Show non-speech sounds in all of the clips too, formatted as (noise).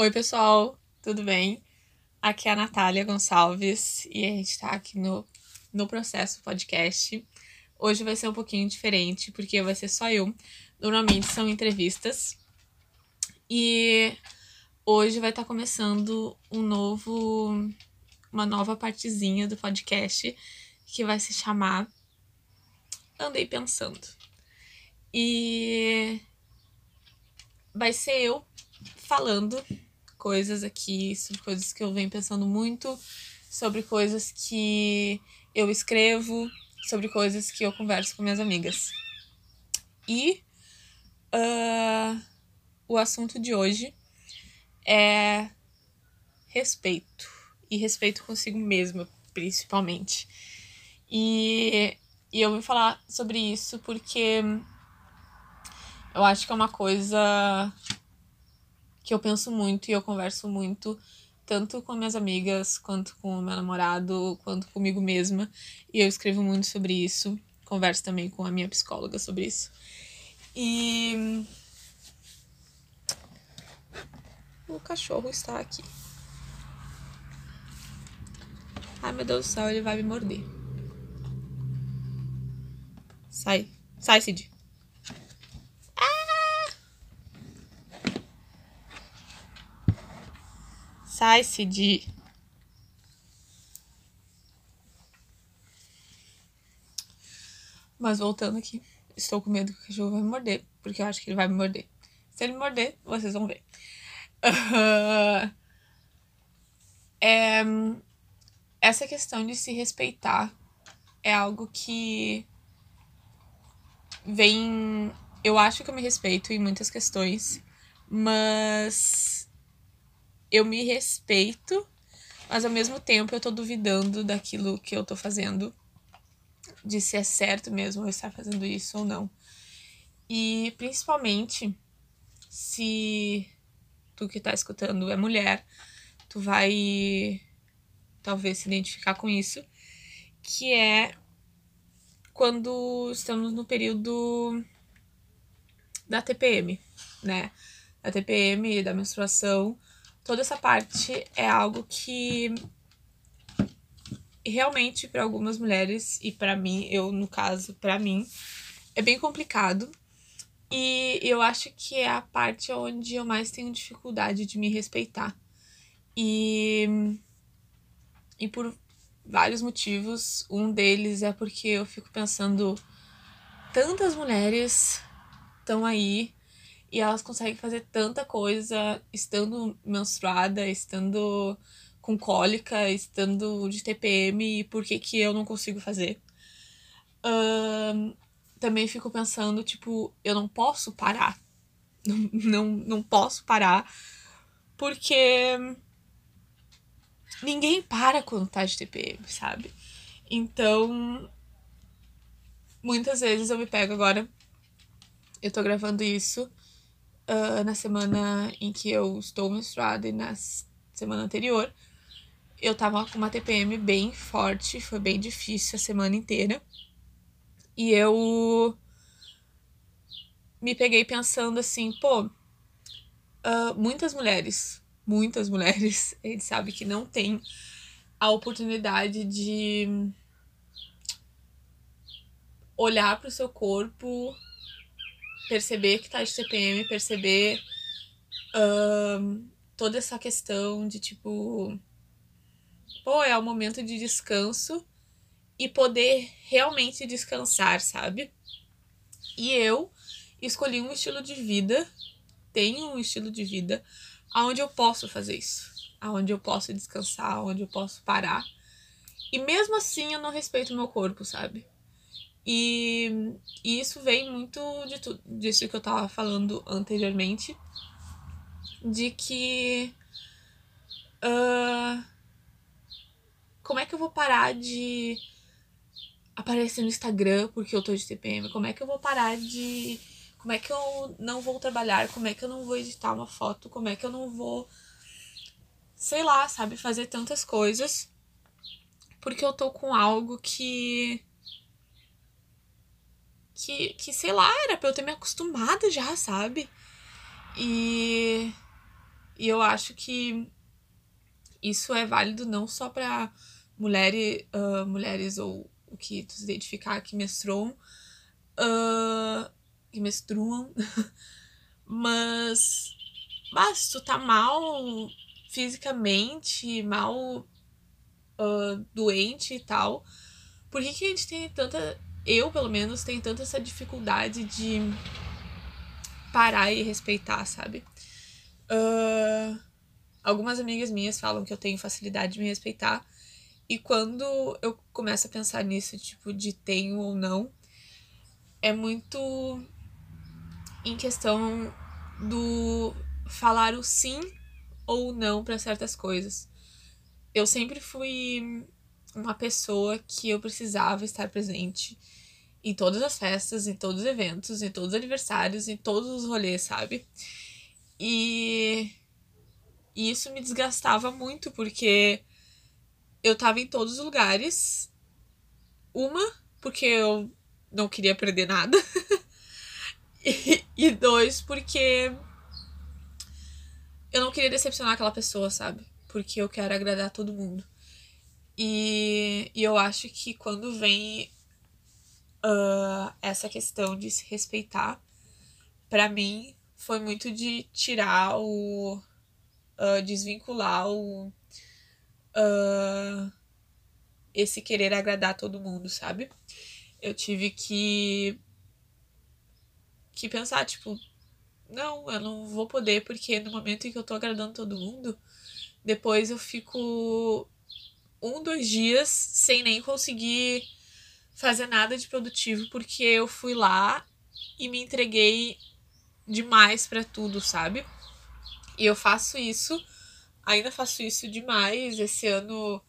Oi, pessoal, tudo bem? Aqui é a Natália Gonçalves e a gente tá aqui no, no Processo Podcast. Hoje vai ser um pouquinho diferente, porque vai ser só eu. Normalmente são entrevistas. E hoje vai estar tá começando um novo. uma nova partezinha do podcast que vai se chamar Andei Pensando. E vai ser eu falando coisas aqui, sobre coisas que eu venho pensando muito, sobre coisas que eu escrevo, sobre coisas que eu converso com minhas amigas. E uh, o assunto de hoje é respeito. E respeito consigo mesma, principalmente. E, e eu vim falar sobre isso porque eu acho que é uma coisa que eu penso muito e eu converso muito, tanto com minhas amigas, quanto com o meu namorado, quanto comigo mesma. E eu escrevo muito sobre isso. Converso também com a minha psicóloga sobre isso. E. O cachorro está aqui. Ai meu Deus do céu, ele vai me morder. Sai. Sai, Cid. Sai, Cid. Mas voltando aqui, estou com medo que o cachorro vai me morder, porque eu acho que ele vai me morder. Se ele me morder, vocês vão ver. Uh, (laughs) é, essa questão de se respeitar é algo que vem. Eu acho que eu me respeito em muitas questões, mas eu me respeito, mas ao mesmo tempo eu tô duvidando daquilo que eu tô fazendo, de se é certo mesmo eu estar fazendo isso ou não. E principalmente se tu que tá escutando é mulher, tu vai talvez se identificar com isso, que é quando estamos no período da TPM, né? Da TPM, da menstruação, toda essa parte é algo que realmente para algumas mulheres e para mim, eu no caso, para mim, é bem complicado. E eu acho que é a parte onde eu mais tenho dificuldade de me respeitar. E e por vários motivos, um deles é porque eu fico pensando tantas mulheres estão aí e elas conseguem fazer tanta coisa estando menstruada, estando com cólica, estando de TPM, e por que, que eu não consigo fazer? Uh, também fico pensando, tipo, eu não posso parar. (laughs) Não, não, não posso parar, porque ninguém para quando tá de TPM, sabe? Então, muitas vezes eu me pego agora. Eu tô gravando isso uh, na semana em que eu estou menstruada e na semana anterior, eu tava com uma TPM bem forte, foi bem difícil a semana inteira. E eu me peguei pensando assim, pô, uh, muitas mulheres, muitas mulheres, (laughs) a gente sabe que não tem a oportunidade de olhar para o seu corpo perceber que tá de TPM, perceber uh, toda essa questão de tipo. Pô, é o momento de descanso e poder realmente descansar, sabe? E eu escolhi um estilo de vida, tenho um estilo de vida onde eu posso fazer isso, onde eu posso descansar, onde eu posso parar. E mesmo assim eu não respeito o meu corpo, sabe? E, e isso vem muito de tudo disso que eu tava falando anteriormente. De que. Uh, como é que eu vou parar de aparecer no Instagram porque eu tô de TPM? Como é que eu vou parar de. Como é que eu não vou trabalhar? Como é que eu não vou editar uma foto? Como é que eu não vou. Sei lá, sabe? Fazer tantas coisas. Porque eu tô com algo que que, que sei lá, era pra eu ter me acostumado já, sabe? E. e eu acho que isso é válido não só para mulheres, uh, mulheres ou o que tu se identificar que menstruam, uh, que menstruam, (laughs) mas, mas tu tá mal fisicamente, mal uh, doente e tal, por que, que a gente tem tanta. Eu, pelo menos, tenho tanta essa dificuldade de parar e respeitar, sabe? Uh, algumas amigas minhas falam que eu tenho facilidade de me respeitar. E quando eu começo a pensar nisso, tipo, de tenho ou não, é muito em questão do falar o sim ou não para certas coisas. Eu sempre fui uma pessoa que eu precisava estar presente em todas as festas, em todos os eventos, em todos os aniversários, em todos os rolês, sabe? E, e isso me desgastava muito porque eu tava em todos os lugares. Uma, porque eu não queria perder nada. (laughs) e, e dois, porque eu não queria decepcionar aquela pessoa, sabe? Porque eu quero agradar todo mundo. E, e eu acho que quando vem uh, essa questão de se respeitar, para mim foi muito de tirar o. Uh, desvincular o. Uh, esse querer agradar todo mundo, sabe? Eu tive que. que pensar, tipo, não, eu não vou poder, porque no momento em que eu tô agradando todo mundo, depois eu fico um, dois dias sem nem conseguir fazer nada de produtivo, porque eu fui lá e me entreguei demais para tudo, sabe? E eu faço isso, ainda faço isso demais. Esse ano,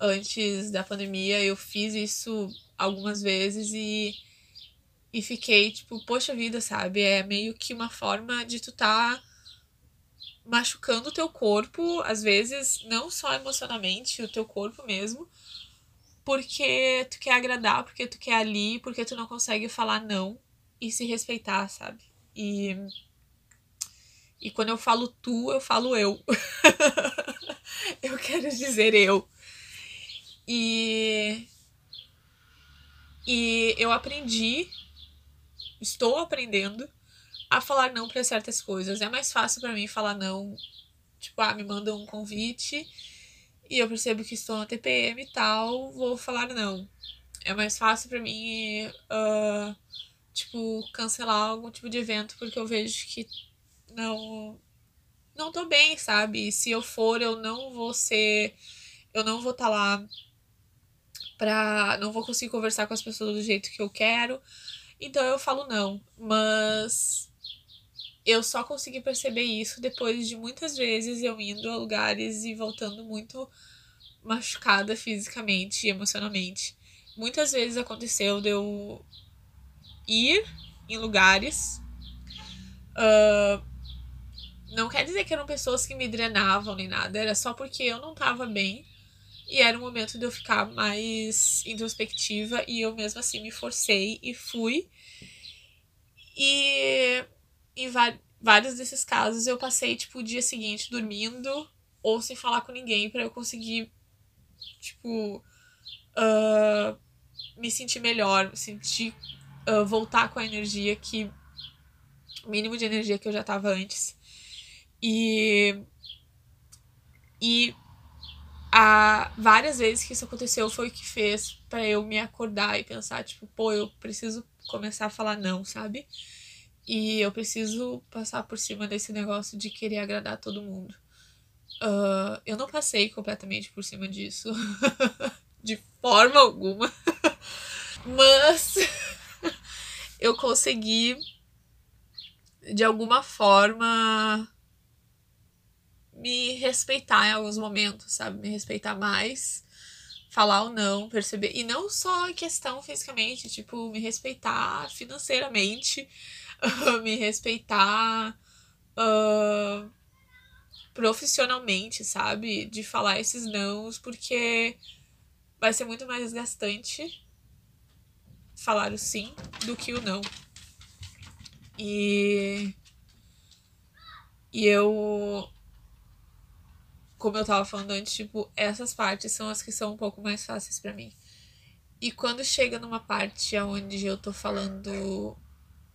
antes da pandemia, eu fiz isso algumas vezes e e fiquei tipo, poxa vida, sabe? É meio que uma forma de tu tá machucando o teu corpo, às vezes, não só emocionalmente, o teu corpo mesmo, porque tu quer agradar, porque tu quer ali, porque tu não consegue falar não e se respeitar, sabe? E e quando eu falo tu, eu falo eu. (laughs) eu quero dizer eu. E e eu aprendi estou aprendendo a falar não para certas coisas. É mais fácil para mim falar não, tipo, ah, me manda um convite e eu percebo que estou na TPM e tal, vou falar não. É mais fácil para mim, uh, tipo, cancelar algum tipo de evento porque eu vejo que não não tô bem, sabe? Se eu for, eu não vou ser eu não vou estar tá lá pra não vou conseguir conversar com as pessoas do jeito que eu quero. Então eu falo não, mas eu só consegui perceber isso depois de muitas vezes eu indo a lugares e voltando muito machucada fisicamente e emocionalmente. Muitas vezes aconteceu de eu ir em lugares. Uh, não quer dizer que eram pessoas que me drenavam nem nada, era só porque eu não tava bem e era um momento de eu ficar mais introspectiva e eu mesmo assim me forcei e fui. E em vários desses casos eu passei tipo o dia seguinte dormindo ou sem falar com ninguém para eu conseguir tipo uh, me sentir melhor, me sentir uh, voltar com a energia que o mínimo de energia que eu já tava antes. E e a várias vezes que isso aconteceu foi o que fez para eu me acordar e pensar, tipo, pô, eu preciso começar a falar não, sabe? E eu preciso passar por cima desse negócio de querer agradar todo mundo. Uh, eu não passei completamente por cima disso. (laughs) de forma alguma. (laughs) Mas (laughs) eu consegui, de alguma forma, me respeitar em alguns momentos, sabe? Me respeitar mais, falar ou não, perceber. E não só questão fisicamente, tipo, me respeitar financeiramente, (laughs) me respeitar uh, profissionalmente, sabe? De falar esses nãos, porque vai ser muito mais desgastante falar o sim do que o não. E. E eu como eu tava falando antes, tipo, essas partes são as que são um pouco mais fáceis para mim. E quando chega numa parte onde eu tô falando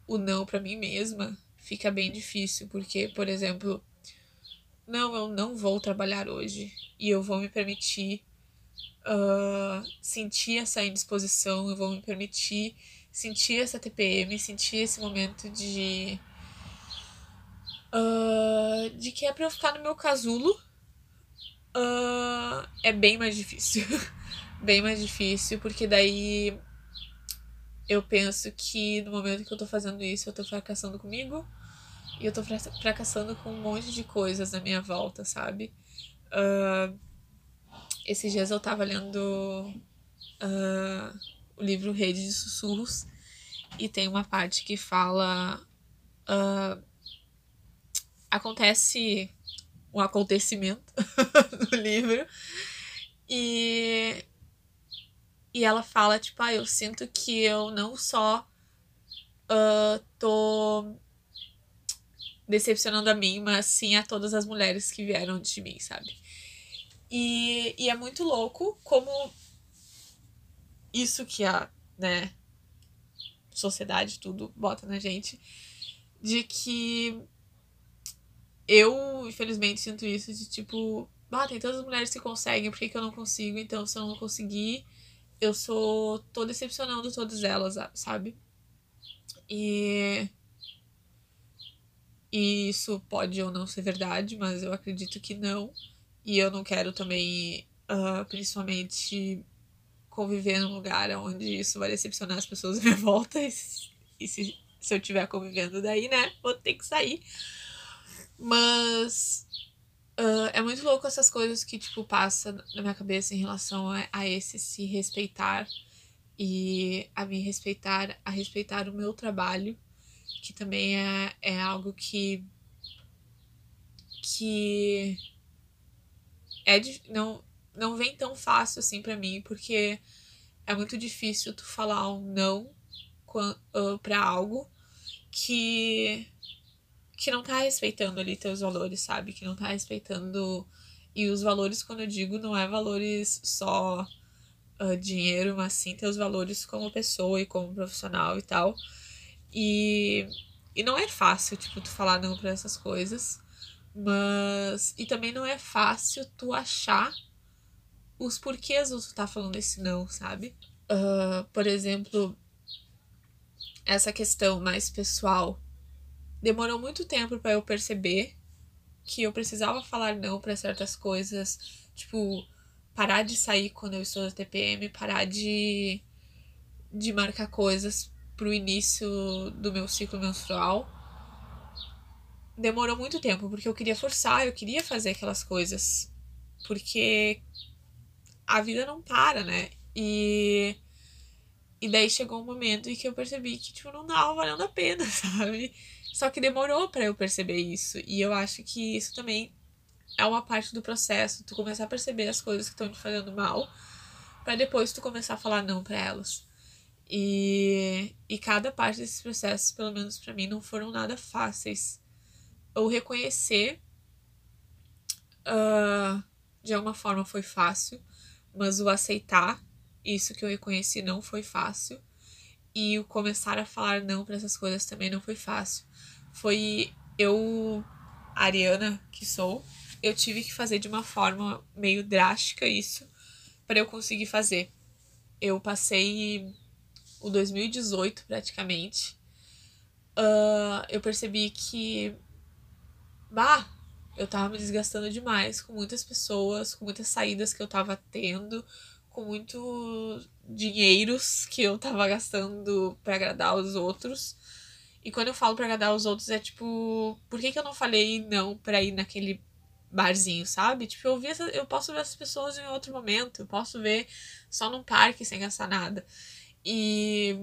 o não para mim mesma, fica bem difícil, porque, por exemplo, não, eu não vou trabalhar hoje e eu vou me permitir uh, sentir essa indisposição, eu vou me permitir sentir essa TPM, sentir esse momento de. Uh, de que é pra eu ficar no meu casulo. Uh, é bem mais difícil. (laughs) bem mais difícil, porque daí eu penso que no momento que eu tô fazendo isso, eu tô fracassando comigo e eu tô fracassando com um monte de coisas na minha volta, sabe? Uh, esses dias eu tava lendo uh, o livro Rede de Sussurros e tem uma parte que fala. Uh, acontece um acontecimento (laughs) no livro e e ela fala, tipo, ah, eu sinto que eu não só uh, tô decepcionando a mim, mas sim a todas as mulheres que vieram de mim, sabe? E, e é muito louco como isso que a, né, sociedade, tudo bota na gente, de que eu, infelizmente, sinto isso de tipo, ah, tem todas as mulheres que conseguem, por que, que eu não consigo? Então, se eu não conseguir, eu sou. tô decepcionando todas elas, sabe? E. E isso pode ou não ser verdade, mas eu acredito que não. E eu não quero também, uh, principalmente, conviver num lugar onde isso vai decepcionar as pessoas à minha (laughs) volta. E, se, se, eu estiver convivendo daí, né, vou ter que sair. Mas muito louco essas coisas que, tipo, passa na minha cabeça em relação a, esse se respeitar e a me respeitar, a respeitar o meu trabalho, que também é, é algo que. que. É, não, não vem tão fácil assim para mim, porque é muito difícil tu falar um não uh, pra algo que que não tá respeitando ali teus valores, sabe? Que não tá respeitando. E os valores, quando eu digo, não é valores só uh, dinheiro, mas sim teus valores como pessoa e como profissional e tal. E, e não é fácil, tipo, tu falar não pra essas coisas. Mas. E também não é fácil tu achar os porquês tu tá falando esse não, sabe? Uh, por exemplo, essa questão mais pessoal demorou muito tempo para eu perceber que eu precisava falar não para certas coisas, tipo, parar de sair quando eu estou na TPM, parar de de marcar coisas pro início do meu ciclo menstrual. Demorou muito tempo, porque eu queria forçar, eu queria fazer aquelas coisas. Porque a vida não para, né? E e daí chegou um momento em que eu percebi que tipo não dava valendo a pena, (laughs) sabe? Só que demorou para eu perceber isso. E eu acho que isso também é uma parte do processo, tu começar a perceber as coisas que estão te fazendo mal, para depois tu começar a falar não para elas. E, e cada parte desses processos, pelo menos para mim, não foram nada fáceis. Ou reconhecer, uh, de alguma forma foi fácil, mas o aceitar isso que eu reconheci não foi fácil. E o começar a falar não para essas coisas também não foi fácil. Foi eu, Ariana, que sou, eu tive que fazer de uma forma meio drástica isso para eu conseguir fazer. Eu passei o 2018 praticamente. Uh, eu percebi que. Bah, eu tava me desgastando demais com muitas pessoas, com muitas saídas que eu tava tendo, com muitos dinheiros que eu tava gastando para agradar os outros. E quando eu falo para agradar os outros, é tipo, por que, que eu não falei não pra ir naquele barzinho, sabe? Tipo, eu, vi essa, eu posso ver essas pessoas em outro momento, eu posso ver só num parque sem gastar nada. E.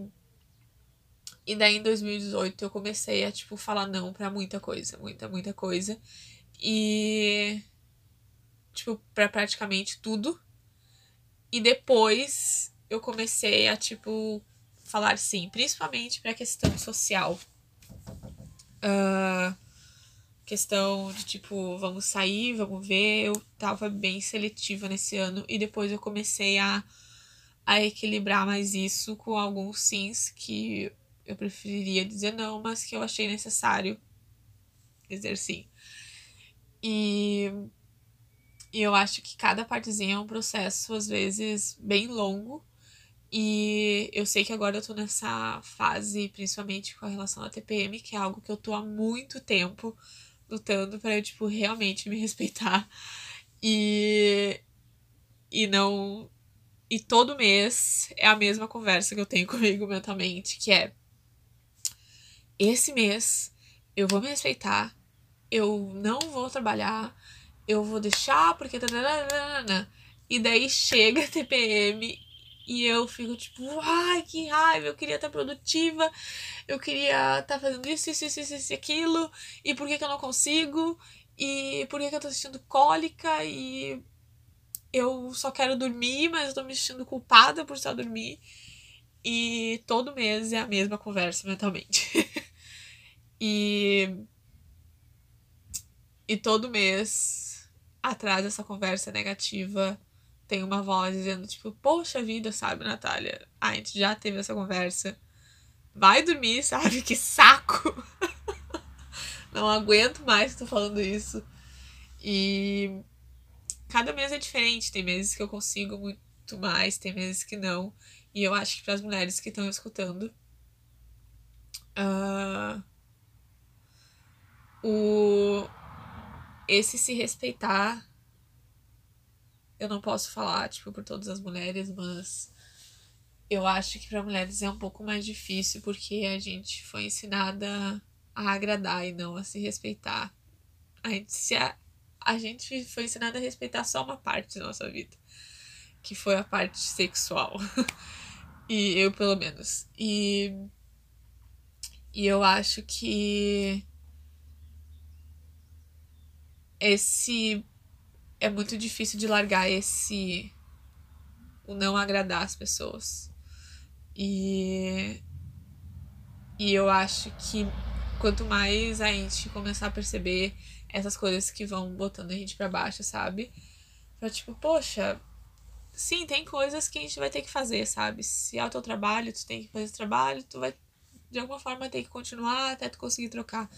E daí em 2018 eu comecei a, tipo, falar não pra muita coisa, muita, muita coisa. E. Tipo, pra praticamente tudo. E depois eu comecei a, tipo, falar sim, principalmente pra questão social. Uh, questão de tipo, vamos sair, vamos ver. Eu tava bem seletiva nesse ano e depois eu comecei a, a equilibrar mais isso com alguns sims que eu preferiria dizer não, mas que eu achei necessário dizer sim. E, e eu acho que cada partezinha é um processo, às vezes, bem longo. E eu sei que agora eu tô nessa fase, principalmente com a relação à TPM, que é algo que eu tô há muito tempo lutando para eu, tipo, realmente me (laughs) respeitar. E. E não. E todo mês é a mesma conversa que eu tenho (laughs) comigo mentalmente, que é. Esse mês eu vou me respeitar, eu não vou trabalhar, eu vou deixar porque. E daí chega a TPM e eu fico tipo, ai, que raiva, eu queria estar produtiva, eu queria estar fazendo isso, isso, isso, isso, isso aquilo, e por que, que eu não consigo? E por que, que eu tô sentindo cólica? E eu só quero dormir, mas eu tô me sentindo culpada por só dormir. E todo mês é a mesma conversa mentalmente. (laughs) e. E todo mês, atrás dessa conversa negativa, tem uma voz dizendo, tipo, poxa vida, sabe, Natália? a gente já teve essa conversa. Vai dormir, sabe? (laughs) Que saco! (laughs) Não aguento mais que tô falando isso. E cada mês é diferente. Tem meses que eu consigo muito mais, tem meses que não. E eu acho que para as mulheres que estão escutando, uh, o esse se respeitar eu não posso falar, tipo, por todas as mulheres, mas eu acho que para mulheres é um pouco mais difícil porque a gente foi ensinada a agradar e não a se respeitar. A gente, se a, a gente foi ensinada a respeitar só uma parte da nossa vida, que foi a parte sexual. (laughs) e eu, pelo menos. E, e eu acho que esse é muito difícil de largar esse. o não agradar as pessoas. E. E eu acho que quanto mais a gente começar a perceber essas coisas que vão botando a gente para baixo, sabe? Pra tipo, poxa, sim, tem coisas que a gente vai ter que fazer, sabe? Se é o teu trabalho, tu tem que fazer esse trabalho, tu vai de alguma forma ter que continuar até tu conseguir trocar.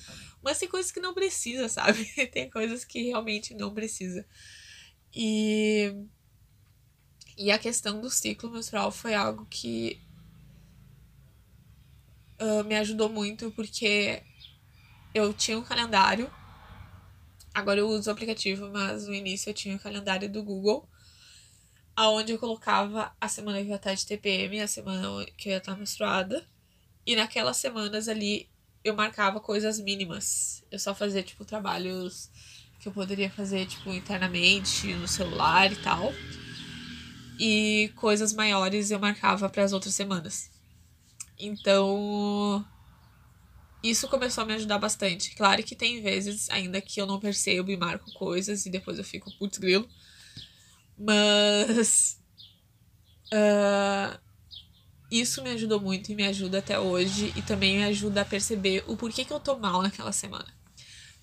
Mas tem coisas que não precisa, sabe? (laughs) tem coisas que realmente não precisa. E e a questão do ciclo menstrual foi algo que uh, me ajudou muito porque eu tinha um calendário. Agora eu uso o aplicativo, mas no início eu tinha o um calendário do Google, aonde eu colocava a semana que eu ia estar de TPM, a semana que eu ia estar menstruada. E naquelas semanas ali eu marcava coisas mínimas. Eu só fazia, tipo, trabalhos que eu poderia fazer, tipo, internamente, no celular e tal. E coisas maiores eu marcava para as outras semanas. Então, isso começou a me ajudar bastante. Claro que tem vezes ainda que eu não percebo e marco coisas e depois eu fico, putz, grilo. Mas. Uh, isso me ajudou muito e me ajuda até hoje. E também me ajuda a perceber o porquê que eu tô mal naquela semana.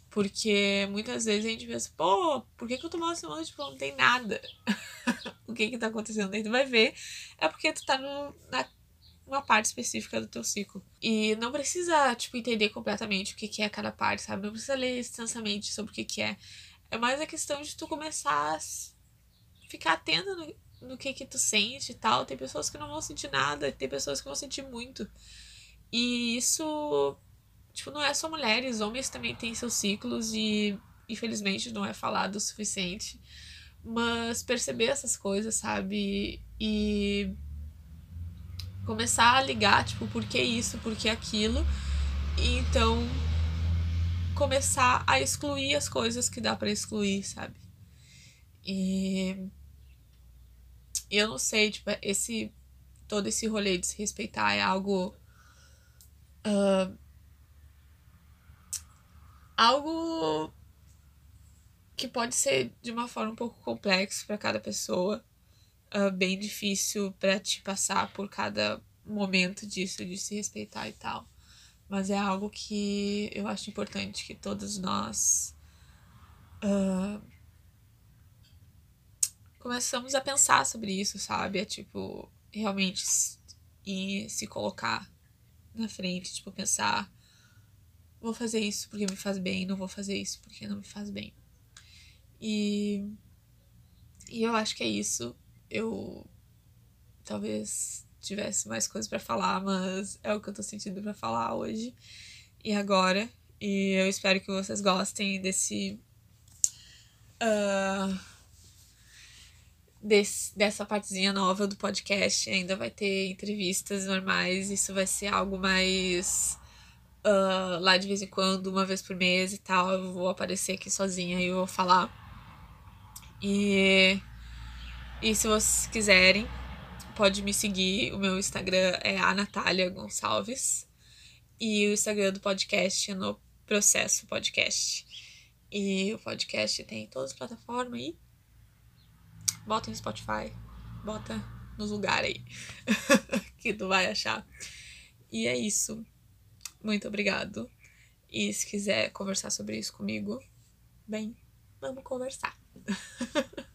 Porque muitas vezes a gente pensa, pô, por que, que eu tô mal semana? Tipo, não tem nada. (laughs) o que que tá acontecendo? Aí tu vai ver, é porque tu tá no, na parte específica do teu ciclo. E não precisa, tipo, entender completamente o que, que é cada parte, sabe? Não precisa ler extensamente sobre o que, que é. É mais a questão de tu começar a ficar atento no, no que que tu sente e tal. Tem pessoas que não vão sentir nada, tem pessoas que vão sentir muito. E isso, tipo, não é só mulheres, homens também têm seus ciclos e infelizmente não é falado o suficiente. Mas perceber essas coisas, sabe? E começar a ligar, tipo, por que isso, por que aquilo. E então começar a excluir as coisas que dá para excluir, sabe? E eu não sei, tipo, esse todo esse rolê de se respeitar é algo uh, algo que pode ser de uma forma um pouco complexo para cada pessoa uh, bem difícil para te passar por cada momento disso, de se respeitar e tal. mas é algo que eu acho importante que todos nós uh, começamos a pensar sobre isso, sabe? É tipo, realmente e se colocar na frente, tipo, pensar, vou fazer isso porque me faz bem, não vou fazer isso porque não me faz bem. E, e eu acho que é isso. Eu talvez tivesse mais coisas para falar, mas é o que eu tô sentindo para falar hoje e agora. E eu espero que vocês gostem desse. Uh, desse, dessa partezinha nova do podcast. Ainda vai ter entrevistas normais. Isso vai ser algo mais. Uh, lá de vez em quando, uma vez por mês e tal. Eu vou aparecer aqui sozinha e vou falar. E. E se vocês quiserem, pode me seguir. O meu Instagram é a Natália Gonçalves. E o Instagram do podcast é no Processo Podcast. E o podcast tem todas as plataformas aí bota no Spotify, bota nos lugares aí (laughs) que tu vai achar. E é isso. Muito obrigado. E se quiser conversar sobre isso comigo, bem, vamos conversar. (laughs)